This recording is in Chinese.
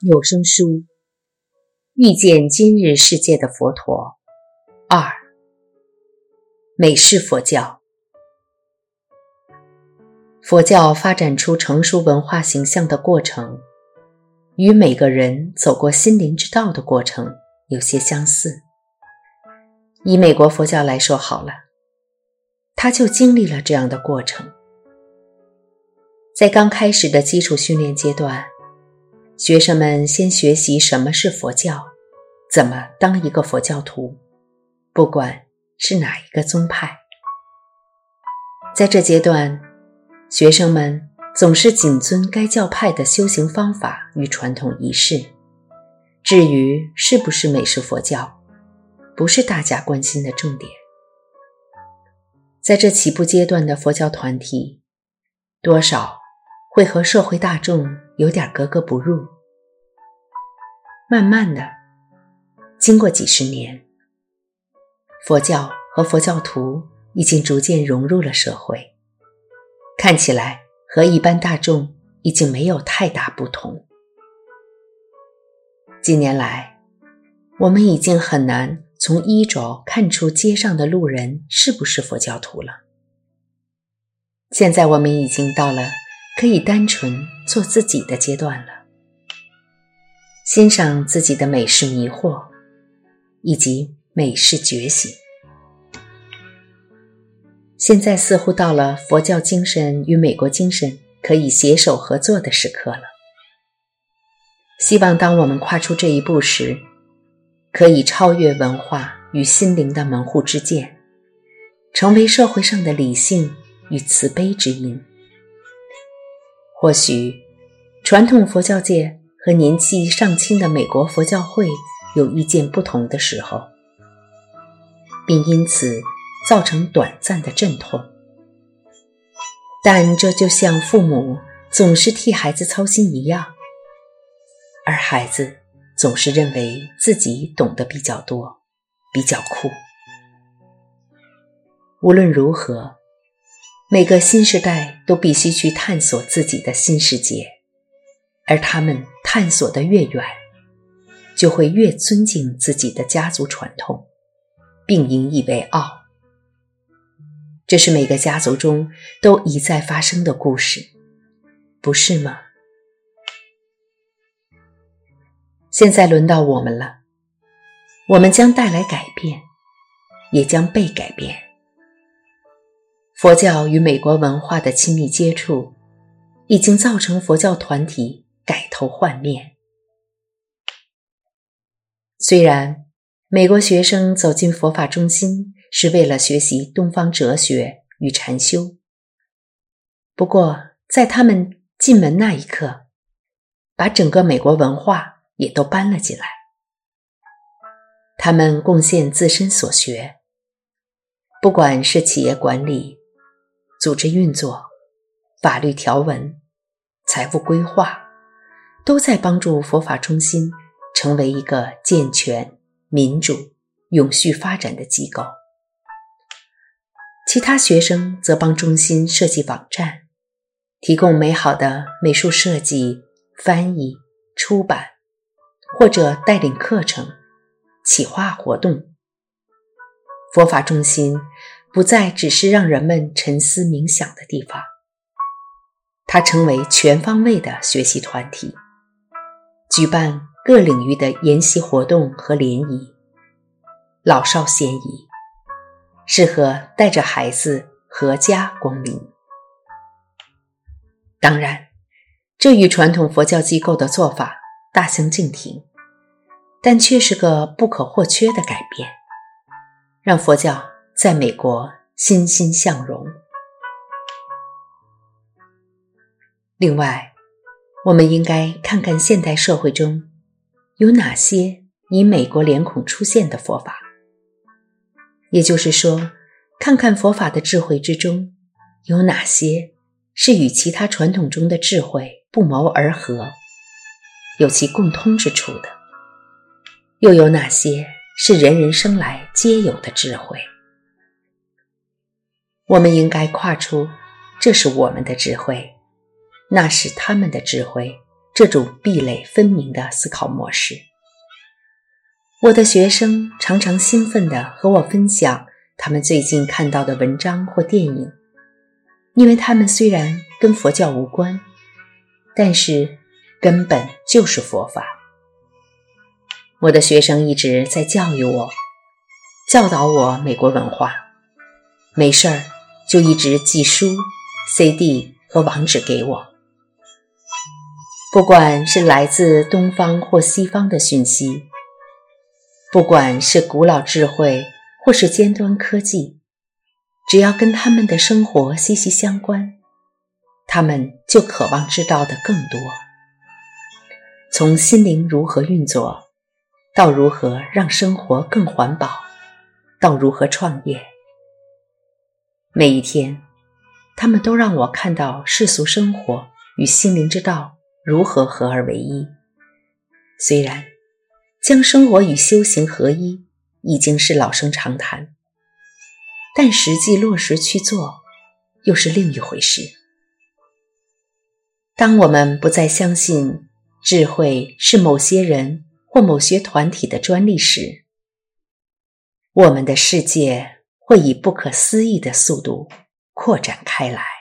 有声书：遇见今日世界的佛陀。二、美式佛教。佛教发展出成熟文化形象的过程，与每个人走过心灵之道的过程有些相似。以美国佛教来说好了，他就经历了这样的过程。在刚开始的基础训练阶段。学生们先学习什么是佛教，怎么当一个佛教徒，不管是哪一个宗派。在这阶段，学生们总是谨遵该教派的修行方法与传统仪式。至于是不是美式佛教，不是大家关心的重点。在这起步阶段的佛教团体，多少会和社会大众。有点格格不入。慢慢的，经过几十年，佛教和佛教徒已经逐渐融入了社会，看起来和一般大众已经没有太大不同。近年来，我们已经很难从衣着看出街上的路人是不是佛教徒了。现在我们已经到了。可以单纯做自己的阶段了，欣赏自己的美式迷惑，以及美式觉醒。现在似乎到了佛教精神与美国精神可以携手合作的时刻了。希望当我们跨出这一步时，可以超越文化与心灵的门户之见，成为社会上的理性与慈悲之音。或许，传统佛教界和年纪尚轻的美国佛教会有意见不同的时候，并因此造成短暂的阵痛。但这就像父母总是替孩子操心一样，而孩子总是认为自己懂得比较多，比较酷。无论如何。每个新时代都必须去探索自己的新世界，而他们探索的越远，就会越尊敬自己的家族传统，并引以为傲。这是每个家族中都一再发生的故事，不是吗？现在轮到我们了，我们将带来改变，也将被改变。佛教与美国文化的亲密接触，已经造成佛教团体改头换面。虽然美国学生走进佛法中心是为了学习东方哲学与禅修，不过在他们进门那一刻，把整个美国文化也都搬了进来。他们贡献自身所学，不管是企业管理。组织运作、法律条文、财务规划，都在帮助佛法中心成为一个健全、民主、永续发展的机构。其他学生则帮中心设计网站，提供美好的美术设计、翻译、出版，或者带领课程、企划活动。佛法中心。不再只是让人们沉思冥想的地方，它成为全方位的学习团体，举办各领域的研习活动和联谊，老少咸宜，适合带着孩子阖家光临。当然，这与传统佛教机构的做法大相径庭，但却是个不可或缺的改变，让佛教。在美国欣欣向荣。另外，我们应该看看现代社会中有哪些以美国脸孔出现的佛法，也就是说，看看佛法的智慧之中有哪些是与其他传统中的智慧不谋而合，有其共通之处的，又有哪些是人人生来皆有的智慧。我们应该跨出，这是我们的智慧，那是他们的智慧，这种壁垒分明的思考模式。我的学生常常兴奋地和我分享他们最近看到的文章或电影，因为他们虽然跟佛教无关，但是根本就是佛法。我的学生一直在教育我，教导我美国文化，没事儿就一直寄书、CD 和网址给我。不管是来自东方或西方的讯息，不管是古老智慧或是尖端科技，只要跟他们的生活息息相关，他们就渴望知道的更多。从心灵如何运作。到如何让生活更环保，到如何创业，每一天，他们都让我看到世俗生活与心灵之道如何合而为一。虽然将生活与修行合一已经是老生常谈，但实际落实去做又是另一回事。当我们不再相信智慧是某些人。或某些团体的专利时，我们的世界会以不可思议的速度扩展开来。